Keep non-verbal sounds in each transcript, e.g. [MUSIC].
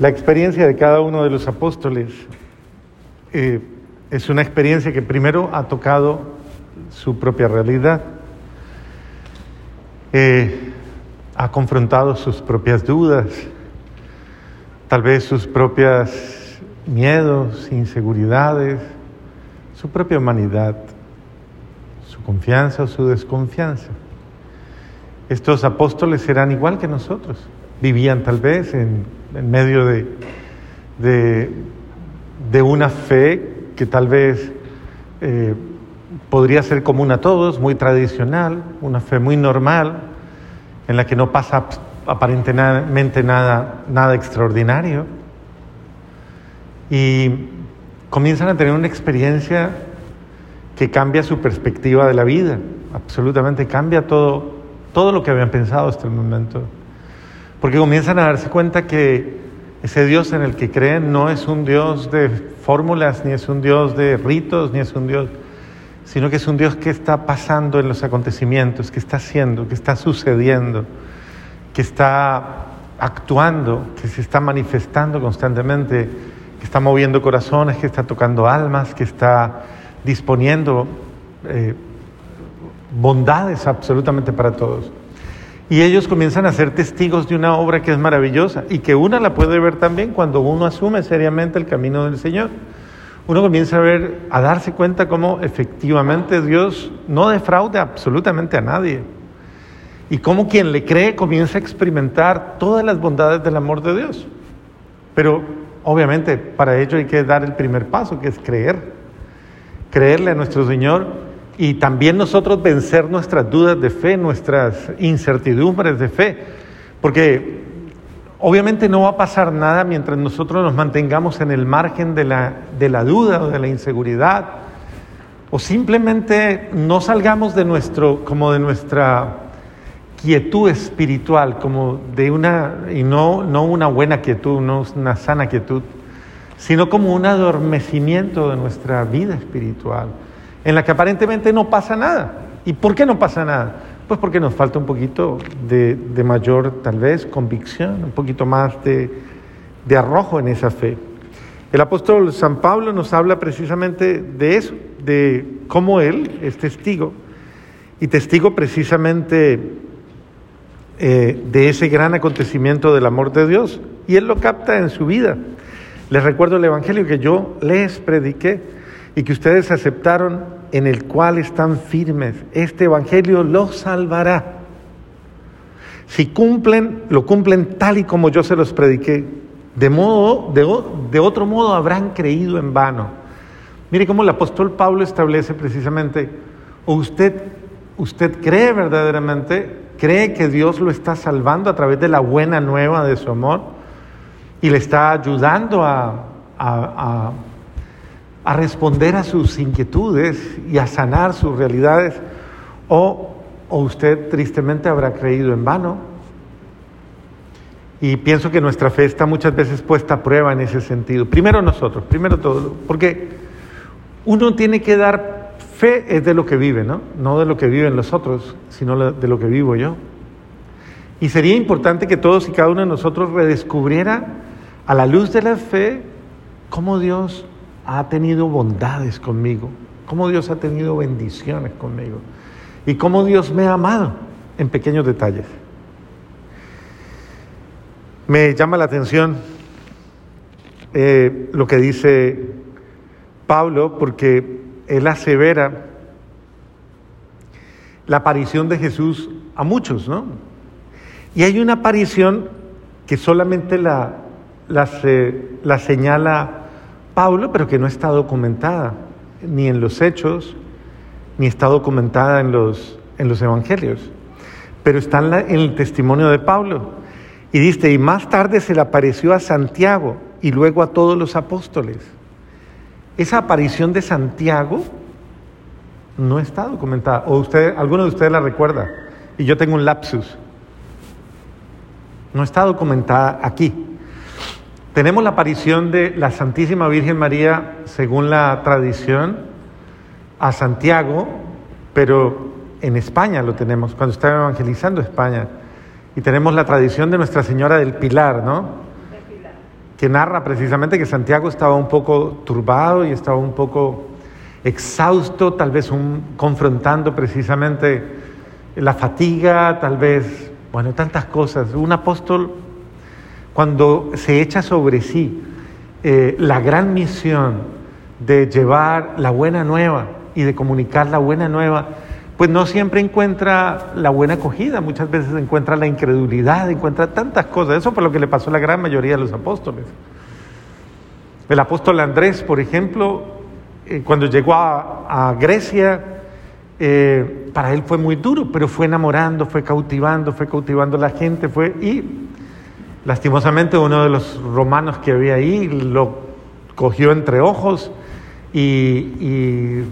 La experiencia de cada uno de los apóstoles eh, es una experiencia que primero ha tocado su propia realidad, eh, ha confrontado sus propias dudas, tal vez sus propios miedos, inseguridades, su propia humanidad, su confianza o su desconfianza. Estos apóstoles eran igual que nosotros, vivían tal vez en, medio de, de, una fe que tal vez eh, podría ser común a todos, muy tradicional, una fe muy normal, en la que no pasa aparentemente nada, nada extraordinario. Y comienzan a tener una experiencia que cambia su perspectiva de la vida, absolutamente cambia todo, todo lo que habían pensado hasta el momento. Porque comienzan a darse cuenta que ese Dios en el que creen no es un Dios de fórmulas, ni es un Dios de ritos, ni es un Dios, sino que es un Dios que está pasando en los acontecimientos, que está haciendo, que está sucediendo, que está actuando, que se está manifestando constantemente, que está moviendo corazones, que está tocando almas, que está disponiendo eh, bondades absolutamente para todos. Y ellos comienzan a ser testigos de una obra que es maravillosa y que una la puede ver también cuando uno asume seriamente el camino del Señor. Uno comienza a ver, a darse cuenta cómo efectivamente Dios no defrauda absolutamente a nadie. Y cómo quien le cree comienza a experimentar todas las bondades del amor de Dios. Pero obviamente para ello hay que dar el primer paso, que es creer. Creerle a nuestro Señor y también nosotros vencer nuestras dudas de fe, nuestras incertidumbres de fe, porque obviamente no va a pasar nada mientras nosotros nos mantengamos en el margen de la, de la duda o de la inseguridad, o simplemente no salgamos de nuestro, como de nuestra quietud espiritual, como de una, y no, no una buena quietud, no una sana quietud, sino como un adormecimiento de nuestra vida espiritual en la que aparentemente no pasa nada. ¿Y por qué no pasa nada? Pues porque nos falta un poquito de, mayor, tal vez, convicción, un poquito más de, arrojo en esa fe. El apóstol San Pablo nos habla precisamente de eso, de cómo él es testigo, y testigo precisamente eh, de ese gran acontecimiento del amor de Dios, y él lo capta en su vida. Les recuerdo el Evangelio que yo les prediqué y que ustedes aceptaron, en el cual están firmes. Este Evangelio los salvará. Si cumplen, lo cumplen tal y como yo se los prediqué. De, modo, de, otro modo habrán creído en vano. Mire cómo el apóstol Pablo establece precisamente, usted, usted cree verdaderamente, cree que Dios lo está salvando a través de la buena nueva de su amor y le está ayudando a responder a sus inquietudes y a sanar sus realidades, o, usted tristemente habrá creído en vano. Y pienso que nuestra fe está muchas veces puesta a prueba en ese sentido. Primero nosotros, primero todo, porque uno tiene que dar fe es de lo que vive, ¿no? No de lo que viven los otros, sino de lo que vivo yo. Y sería importante que todos y cada uno de nosotros redescubriera a la luz de la fe cómo Dios ha tenido bondades conmigo, cómo Dios ha tenido bendiciones conmigo y cómo Dios me ha amado en pequeños detalles. Me llama la atención eh, lo que dice Pablo porque él asevera la aparición de Jesús a muchos, ¿no? Y hay una aparición que solamente la, la, la señala Pablo, pero que no está documentada ni en los hechos, ni está documentada en los, en los evangelios, pero está en, en el testimonio de Pablo. Y dice, y más tarde se le apareció a Santiago y luego a todos los apóstoles. Esa aparición de Santiago no está documentada. ¿O usted, alguno de ustedes la recuerda? Y yo tengo un lapsus. No está documentada aquí. Tenemos la aparición de la Santísima Virgen María, según la tradición, a Santiago, pero en España lo tenemos, cuando estaba evangelizando España. Y tenemos la tradición de Nuestra Señora del Pilar, ¿no? que narra precisamente que Santiago estaba un poco turbado y estaba un poco exhausto, tal vez un, confrontando precisamente la fatiga, tal vez, bueno, tantas cosas. Un apóstol, cuando se echa sobre sí eh, la gran misión de llevar la buena nueva y de comunicar la buena nueva, pues no siempre encuentra la buena acogida, muchas veces encuentra la incredulidad, encuentra tantas cosas. Eso fue lo que le pasó a la gran mayoría de los apóstoles. El apóstol Andrés, por ejemplo, eh, cuando llegó a, Grecia, eh, para él fue muy duro, pero fue enamorando, fue cautivando, fue cautivando a la gente, fue y lastimosamente uno de los romanos que había ahí lo cogió entre ojos y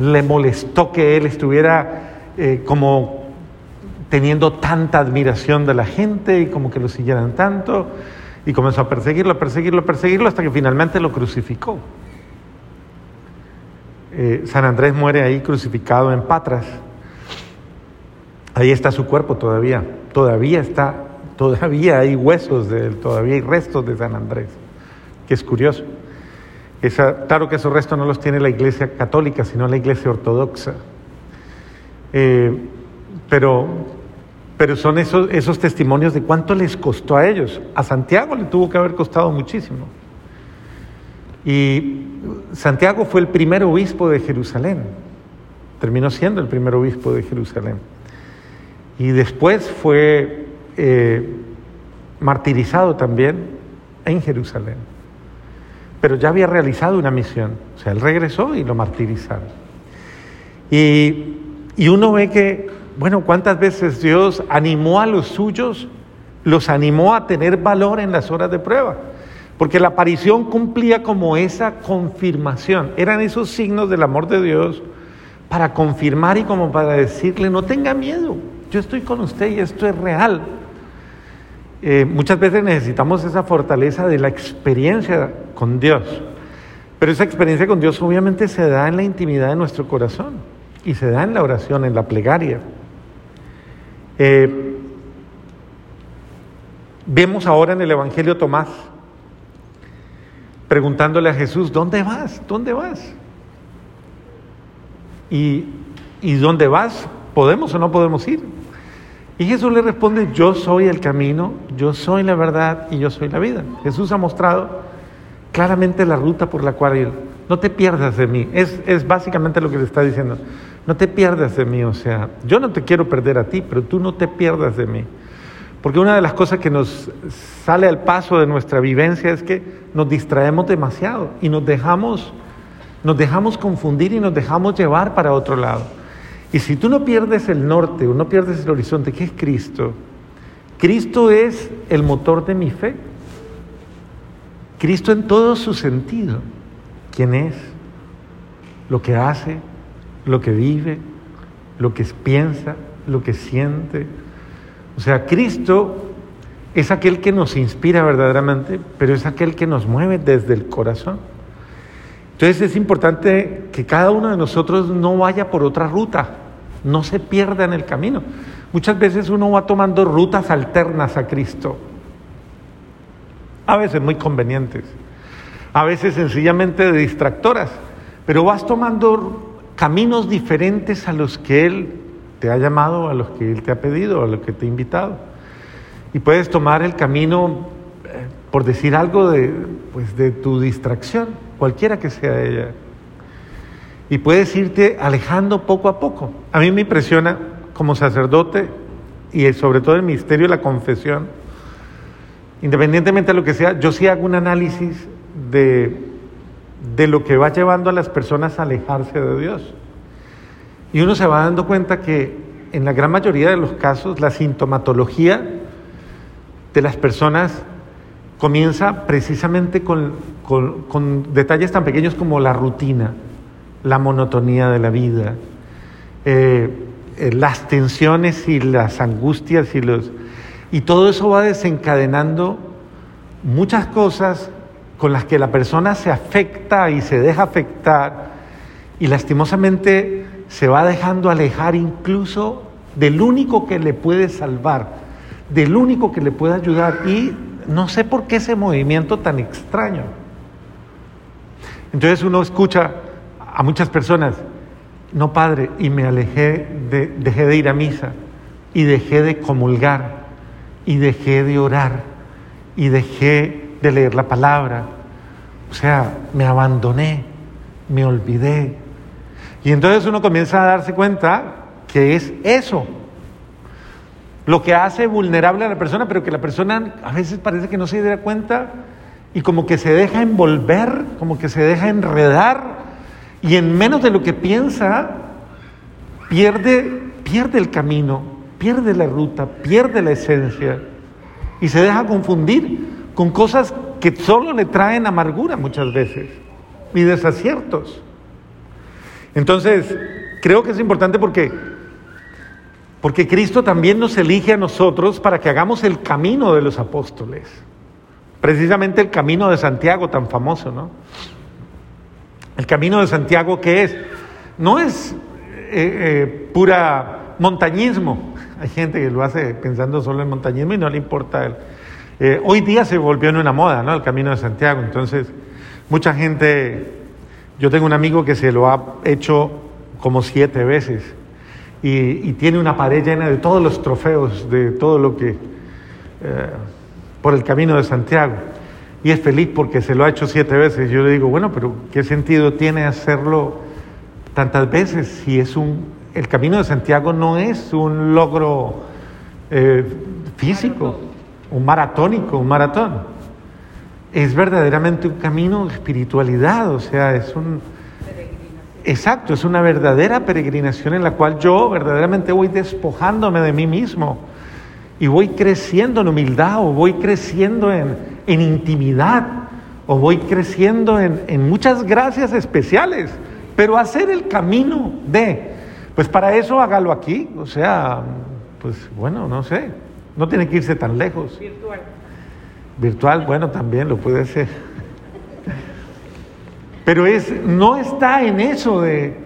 le molestó que él estuviera eh, como teniendo tanta admiración de la gente y como que lo siguieran tanto, y comenzó a perseguirlo, a perseguirlo, a perseguirlo, hasta que finalmente lo crucificó. Eh, San Andrés muere ahí crucificado en Patras. Ahí está su cuerpo todavía, todavía está, todavía hay huesos de él, todavía hay restos de San Andrés, que es curioso claro que esos restos no los tiene la iglesia católica, sino la iglesia ortodoxa. Eh, pero, pero son esos, esos testimonios de cuánto les costó a ellos. A Santiago le tuvo que haber costado muchísimo. Y Santiago fue el primer obispo de Jerusalén. Terminó siendo el primer obispo de Jerusalén. Y después fue eh, martirizado también en Jerusalén pero ya había realizado una misión. O sea, él regresó y lo martirizaron. Y, y uno ve que, bueno, cuántas veces Dios animó a los suyos, los animó a tener valor en las horas de prueba. Porque la aparición cumplía como esa confirmación. Eran esos signos del amor de Dios para confirmar y como para decirle, no tenga miedo, yo estoy con usted y esto es real. Eh, muchas veces necesitamos esa fortaleza de la experiencia con Dios, pero esa experiencia con Dios obviamente se da en la intimidad de nuestro corazón y se da en la oración, en la plegaria. Eh, vemos ahora en el Evangelio Tomás preguntándole a Jesús, ¿dónde vas? ¿Dónde vas? ¿Y, y dónde vas? ¿Podemos o no podemos ir? Y Jesús le responde, yo soy el camino, yo soy la verdad y yo soy la vida. Jesús ha mostrado claramente la ruta por la cual ir. No te pierdas de mí. Es, es básicamente lo que le está diciendo. No te pierdas de mí. O sea, yo no te quiero perder a ti, pero tú no te pierdas de mí. Porque una de las cosas que nos sale al paso de nuestra vivencia es que nos distraemos demasiado y nos dejamos, nos dejamos confundir y nos dejamos llevar para otro lado. Y si tú no pierdes el norte o no pierdes el horizonte, ¿qué es Cristo? Cristo es el motor de mi fe. Cristo en todo su sentido. ¿Quién es? Lo que hace, lo que vive, lo que piensa, lo que siente. O sea, Cristo es aquel que nos inspira verdaderamente, pero es aquel que nos mueve desde el corazón. Entonces es importante que cada uno de nosotros no vaya por otra ruta no se pierda en el camino. Muchas veces uno va tomando rutas alternas a Cristo, a veces muy convenientes, a veces sencillamente distractoras, pero vas tomando caminos diferentes a los que Él te ha llamado, a los que Él te ha pedido, a los que te ha invitado. Y puedes tomar el camino, eh, por decir algo, de, pues, de tu distracción, cualquiera que sea ella y puedes irte alejando poco a poco. A mí me impresiona como sacerdote y sobre todo el misterio de la confesión, independientemente de lo que sea, yo sí hago un análisis de, de lo que va llevando a las personas a alejarse de Dios. Y uno se va dando cuenta que en la gran mayoría de los casos la sintomatología de las personas comienza precisamente con, con detalles tan pequeños como la rutina la monotonía de la vida, eh, eh, las tensiones y las angustias y los... Y todo eso va desencadenando muchas cosas con las que la persona se afecta y se deja afectar y lastimosamente se va dejando alejar incluso del único que le puede salvar, del único que le puede ayudar y no sé por qué ese movimiento tan extraño. Entonces uno escucha a muchas personas, no padre, y me alejé, de, dejé de ir a misa, y dejé de comulgar, y dejé de orar, y dejé de leer la palabra. O sea, me abandoné, me olvidé. Y entonces uno comienza a darse cuenta que es eso, lo que hace vulnerable a la persona, pero que la persona a veces parece que no se da cuenta y como que se deja envolver, como que se deja enredar y en menos de lo que piensa pierde, pierde el camino, pierde la ruta, pierde la esencia y se deja confundir con cosas que solo le traen amargura muchas veces y desaciertos. Entonces, creo que es importante porque porque Cristo también nos elige a nosotros para que hagamos el camino de los apóstoles. Precisamente el camino de Santiago tan famoso, ¿no? El camino de Santiago que es, no es eh, eh, pura montañismo. Hay gente que lo hace pensando solo en montañismo y no le importa. El, eh, hoy día se volvió en una moda, ¿no? El camino de Santiago. Entonces, mucha gente, yo tengo un amigo que se lo ha hecho como siete veces y, tiene una pared llena de todos los trofeos, de todo lo que, por el camino de Santiago. Y es feliz porque se lo ha hecho siete veces. Yo le digo, bueno, pero ¿qué sentido tiene hacerlo tantas veces si es un... El camino de Santiago no es un logro eh, físico, un maratónico, un maratón. Es verdaderamente un camino de espiritualidad, o sea, es un Exacto, es una verdadera peregrinación en la cual yo verdaderamente voy despojándome de mí mismo y voy creciendo en humildad o voy creciendo en, intimidad o voy creciendo en, en muchas gracias especiales, pero hacer el camino de, pues para eso hágalo aquí, o sea, pues bueno, no sé, no tiene que irse tan lejos. Virtual. Virtual, bueno, también lo puede ser. Pero es, no está en eso de,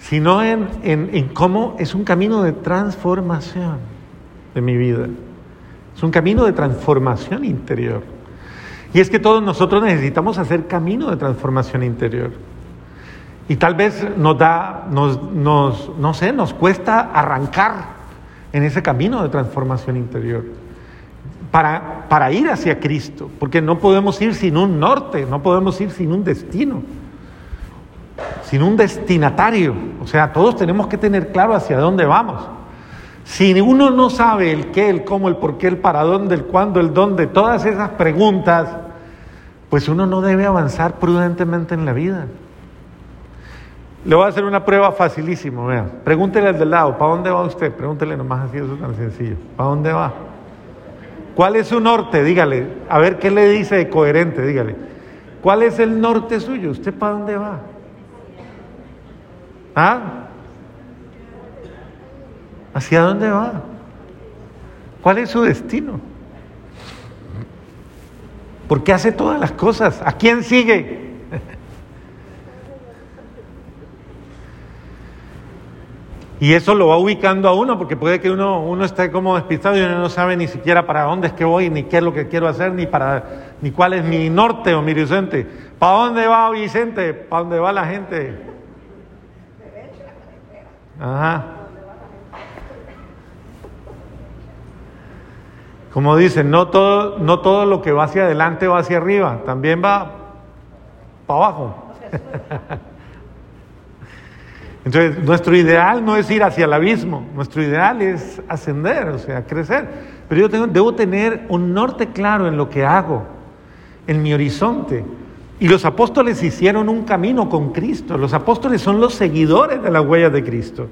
sino en, en, cómo es un camino de transformación de mi vida. Es un camino de transformación interior. Y es que todos nosotros necesitamos hacer camino de transformación interior. Y tal vez nos da, nos, nos, no sé, nos cuesta arrancar en ese camino de transformación interior para, para ir hacia Cristo, porque no podemos ir sin un norte, no podemos ir sin un destino, sin un destinatario. O sea, todos tenemos que tener claro hacia dónde vamos. Si uno no sabe el qué, el cómo, el por qué, el para dónde, el cuándo, el dónde, todas esas preguntas, pues uno no debe avanzar prudentemente en la vida. Le voy a hacer una prueba facilísima, vean. Pregúntele al del lado, ¿para dónde va usted? Pregúntele nomás así, eso es tan sencillo. ¿Para dónde va? ¿Cuál es su norte? Dígale. A ver qué le dice de coherente, dígale. ¿Cuál es el norte suyo? ¿Usted para dónde va? ¿Ah? ¿Hacia dónde va? ¿Cuál es su destino? ¿Por qué hace todas las cosas? ¿A quién sigue? Y eso lo va ubicando a uno, porque puede que uno, uno esté como despistado y uno no sabe ni siquiera para dónde es que voy, ni qué es lo que quiero hacer, ni para ni cuál es mi norte o mi horizonte. ¿Para dónde va Vicente? ¿Para dónde va la gente? Ajá. Como dicen, no todo, no todo lo que va hacia adelante va hacia arriba, también va para abajo. [LAUGHS] Entonces, nuestro ideal no es ir hacia el abismo, nuestro ideal es ascender, o sea, crecer. Pero yo tengo, debo tener un norte claro en lo que hago, en mi horizonte. Y los apóstoles hicieron un camino con Cristo. Los apóstoles son los seguidores de las huellas de Cristo.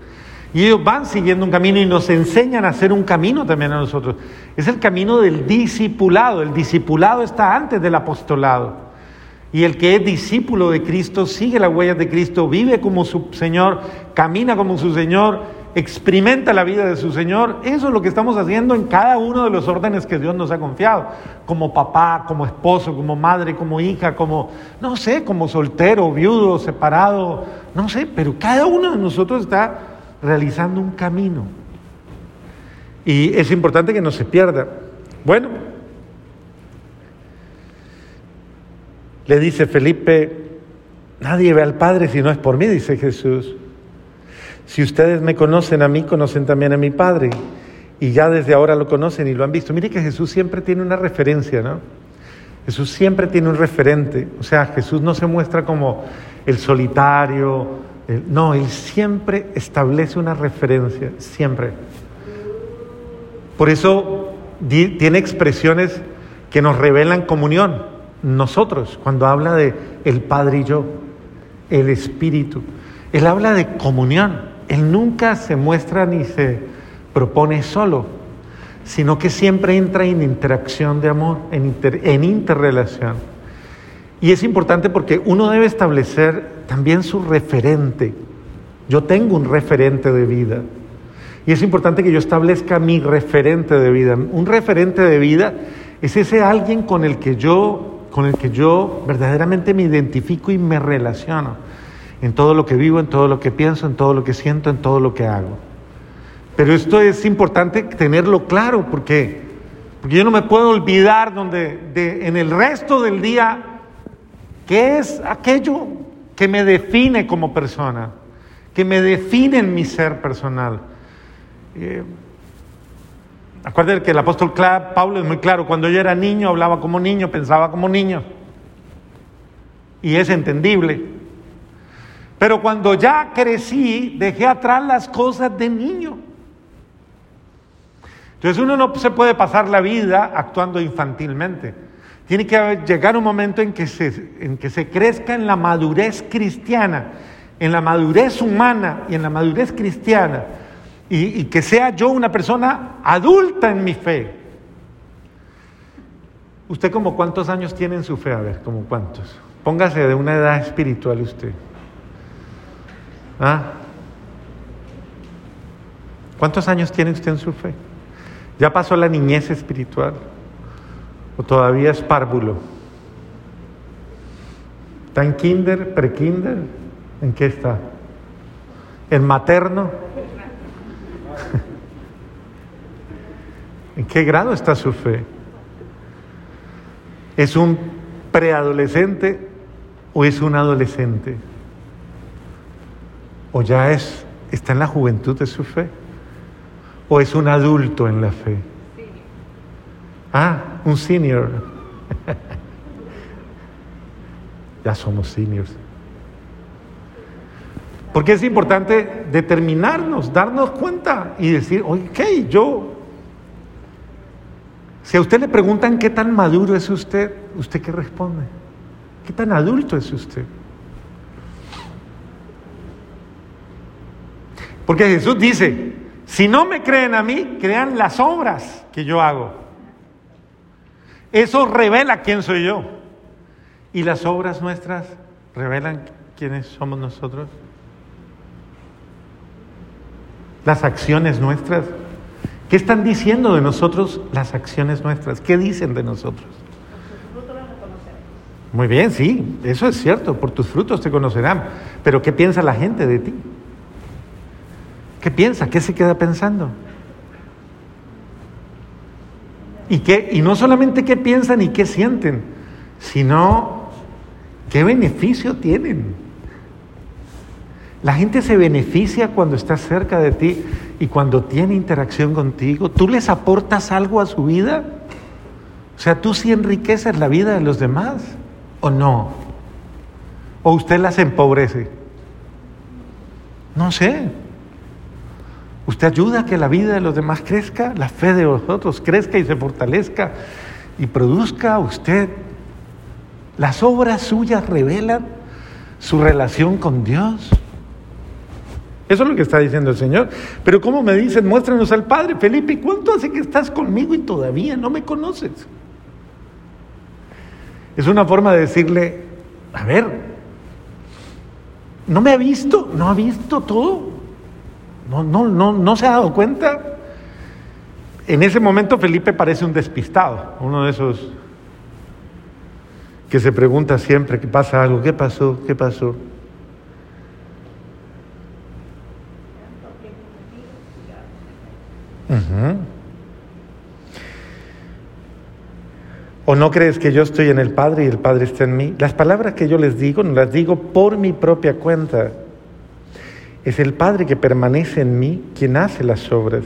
Y ellos van siguiendo un camino y nos enseñan a hacer un camino también a nosotros. Es el camino del discipulado. El discipulado está antes del apostolado. Y el que es discípulo de Cristo sigue las huellas de Cristo, vive como su Señor, camina como su Señor, experimenta la vida de su Señor. Eso es lo que estamos haciendo en cada uno de los órdenes que Dios nos ha confiado. Como papá, como esposo, como madre, como hija, como, no sé, como soltero, viudo, separado, no sé, pero cada uno de nosotros está realizando un camino. Y es importante que no se pierda. Bueno, le dice Felipe, nadie ve al Padre si no es por mí, dice Jesús. Si ustedes me conocen a mí, conocen también a mi Padre. Y ya desde ahora lo conocen y lo han visto. Mire que Jesús siempre tiene una referencia, ¿no? Jesús siempre tiene un referente. O sea, Jesús no se muestra como el solitario. No, Él siempre establece una referencia, siempre. Por eso tiene expresiones que nos revelan comunión. Nosotros, cuando habla de el Padre y yo, el Espíritu, Él habla de comunión. Él nunca se muestra ni se propone solo, sino que siempre entra en interacción de amor, en, interrelación. Y es importante porque uno debe establecer también su referente. Yo tengo un referente de vida. Y es importante que yo establezca mi referente de vida. Un referente de vida es ese alguien con el que yo, con el que yo verdaderamente me identifico y me relaciono en todo lo que vivo, en todo lo que pienso, en todo lo que siento, en todo lo que hago. Pero esto es importante tenerlo claro porque, porque yo no me puedo olvidar donde de, en el resto del día qué es aquello que me define como persona, que me define en mi ser personal. Eh, acuérdense que el apóstol Pablo es muy claro, cuando yo era niño hablaba como niño, pensaba como niño. Y es entendible. Pero cuando ya crecí, dejé atrás las cosas de niño. Entonces uno no se puede pasar la vida actuando infantilmente. Tiene que llegar un momento en que se, en que se crezca en la madurez cristiana, en la madurez humana y en la madurez cristiana y, que sea yo una persona adulta en mi fe. ¿Usted como cuántos años tiene en su fe? A ver, como cuántos. Póngase de una edad espiritual usted. ¿Ah? ¿Cuántos años tiene usted en su fe? ¿Ya pasó la niñez espiritual? ¿O todavía es párvulo? ¿Está en kinder, prekinder? ¿En qué está? ¿En materno? [LAUGHS] ¿En qué grado está su fe? ¿Es un preadolescente o es un adolescente? ¿O ya es, está en la juventud de su fe? ¿O es un adulto en la fe? Ah, un senior. ya somos seniors. Porque es importante determinarnos, darnos cuenta y decir, ok, yo, si a usted le preguntan qué tan maduro es usted, ¿usted qué responde? ¿Qué tan adulto es usted? Porque Jesús dice, si no me creen a mí, crean las obras que yo hago. Eso revela quién soy yo. Y las obras nuestras revelan quiénes somos nosotros las acciones nuestras. ¿Qué están diciendo de nosotros las acciones nuestras? ¿Qué dicen de nosotros? Muy bien, sí, eso es cierto, por tus frutos te conocerán. Pero ¿qué piensa la gente de ti? ¿Qué piensa? ¿Qué se queda pensando? Y, y no solamente qué piensan y qué sienten, sino qué beneficio tienen. La gente se beneficia cuando está cerca de ti y cuando tiene interacción contigo. ¿Tú les aportas algo a su vida? O sea, ¿tú sí enriqueces la vida de los demás o no? ¿O usted las empobrece? No sé. Usted ayuda a que la vida de los demás crezca, la fe de vosotros crezca y se fortalezca y produzca usted. Las obras suyas revelan su relación con Dios. Eso es lo que está diciendo el Señor. Pero ¿cómo me dicen? Muéstranos al Padre. Felipe, ¿cuánto hace que estás conmigo y todavía no me conoces? Es una forma de decirle, a ver, ¿no me ha visto? ¿No ha visto todo? ¿No, no, no, no se ha dado cuenta? En ese momento Felipe parece un despistado, uno de esos que se pregunta siempre que pasa algo, ¿qué pasó? ¿Qué pasó? ¿O no crees que yo estoy en el Padre y el Padre está en mí? Las palabras que yo les digo no las digo por mi propia cuenta. Es el Padre que permanece en mí quien hace las obras.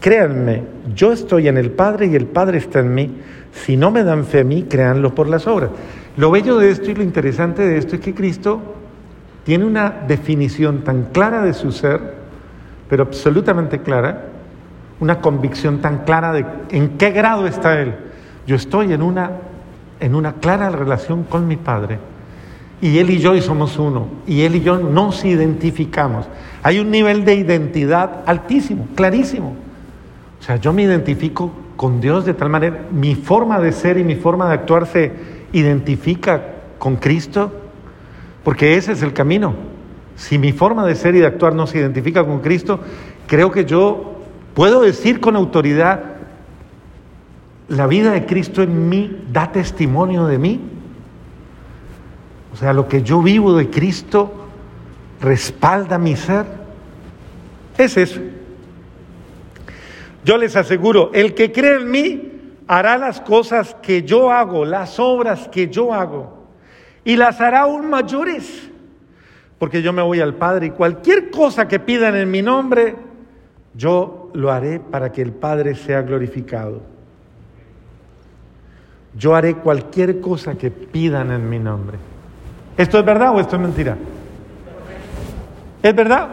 Créanme, yo estoy en el Padre y el Padre está en mí. Si no me dan fe a mí, créanlo por las obras. Lo bello de esto y lo interesante de esto es que Cristo tiene una definición tan clara de su ser, pero absolutamente clara, una convicción tan clara de en qué grado está Él. Yo estoy en una, en una clara relación con mi Padre. Y Él y yo y somos uno. Y Él y yo nos identificamos. Hay un nivel de identidad altísimo, clarísimo. O sea, yo me identifico con Dios de tal manera, mi forma de ser y mi forma de actuar se identifica con Cristo, porque ese es el camino. Si mi forma de ser y de actuar no se identifica con Cristo, creo que yo puedo decir con autoridad, la vida de Cristo en mí da testimonio de mí. Sea, lo que yo vivo de Cristo respalda mi ser. Es eso. Yo les aseguro, el que cree en mí hará las cosas que yo hago, las obras que yo hago, y las hará aún mayores, porque yo me voy al Padre y cualquier cosa que pidan en mi nombre, yo lo haré para que el Padre sea glorificado. Yo haré cualquier cosa que pidan en mi nombre. ¿Esto es verdad o esto es mentira? ¿Es verdad?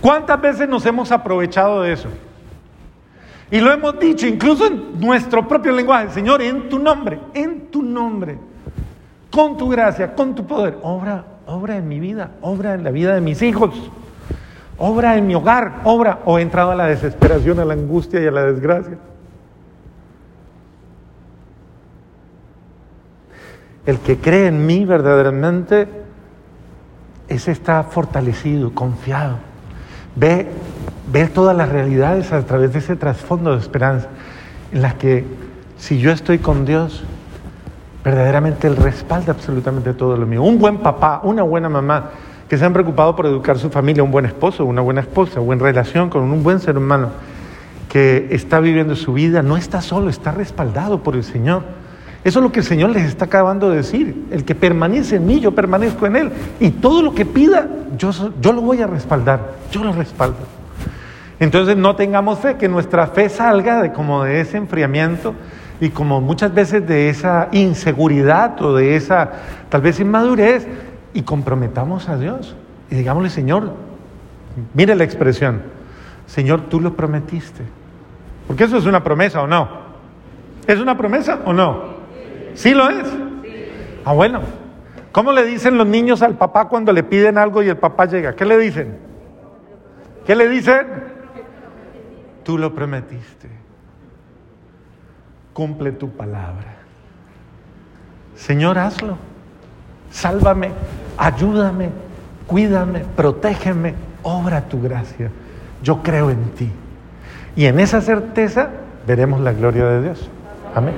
¿Cuántas veces nos hemos aprovechado de eso? Y lo hemos dicho incluso en nuestro propio lenguaje, Señor, en tu nombre, en tu nombre, con tu gracia, con tu poder, obra, obra en mi vida, obra en la vida de mis hijos, obra en mi hogar, obra, o he entrado a la desesperación, a la angustia y a la desgracia. El que cree en mí verdaderamente, ese está fortalecido, confiado. Ve ver todas las realidades a través de ese trasfondo de esperanza, en las que si yo estoy con Dios, verdaderamente Él respalda absolutamente todo lo mío. Un buen papá, una buena mamá, que se han preocupado por educar su familia, un buen esposo, una buena esposa, buena relación con un buen ser humano, que está viviendo su vida, no está solo, está respaldado por el Señor. Eso es lo que el Señor les está acabando de decir. El que permanece en mí, yo permanezco en Él. Y todo lo que pida, yo, yo lo voy a respaldar. Yo lo respaldo. Entonces no tengamos fe, que nuestra fe salga de como de ese enfriamiento y como muchas veces de esa inseguridad o de esa tal vez inmadurez y comprometamos a Dios y digámosle, Señor, mire la expresión, Señor, tú lo prometiste. Porque eso es una promesa o no. ¿Es una promesa o no? ¿Sí lo es? Ah, bueno. ¿Cómo le dicen los niños al papá cuando le piden algo y el papá llega? ¿Qué le dicen? ¿Qué le dicen? Tú lo prometiste. Cumple tu palabra. Señor, hazlo. Sálvame, ayúdame, cuídame, protégeme, obra tu gracia. Yo creo en ti. Y en esa certeza veremos la gloria de Dios. Amén.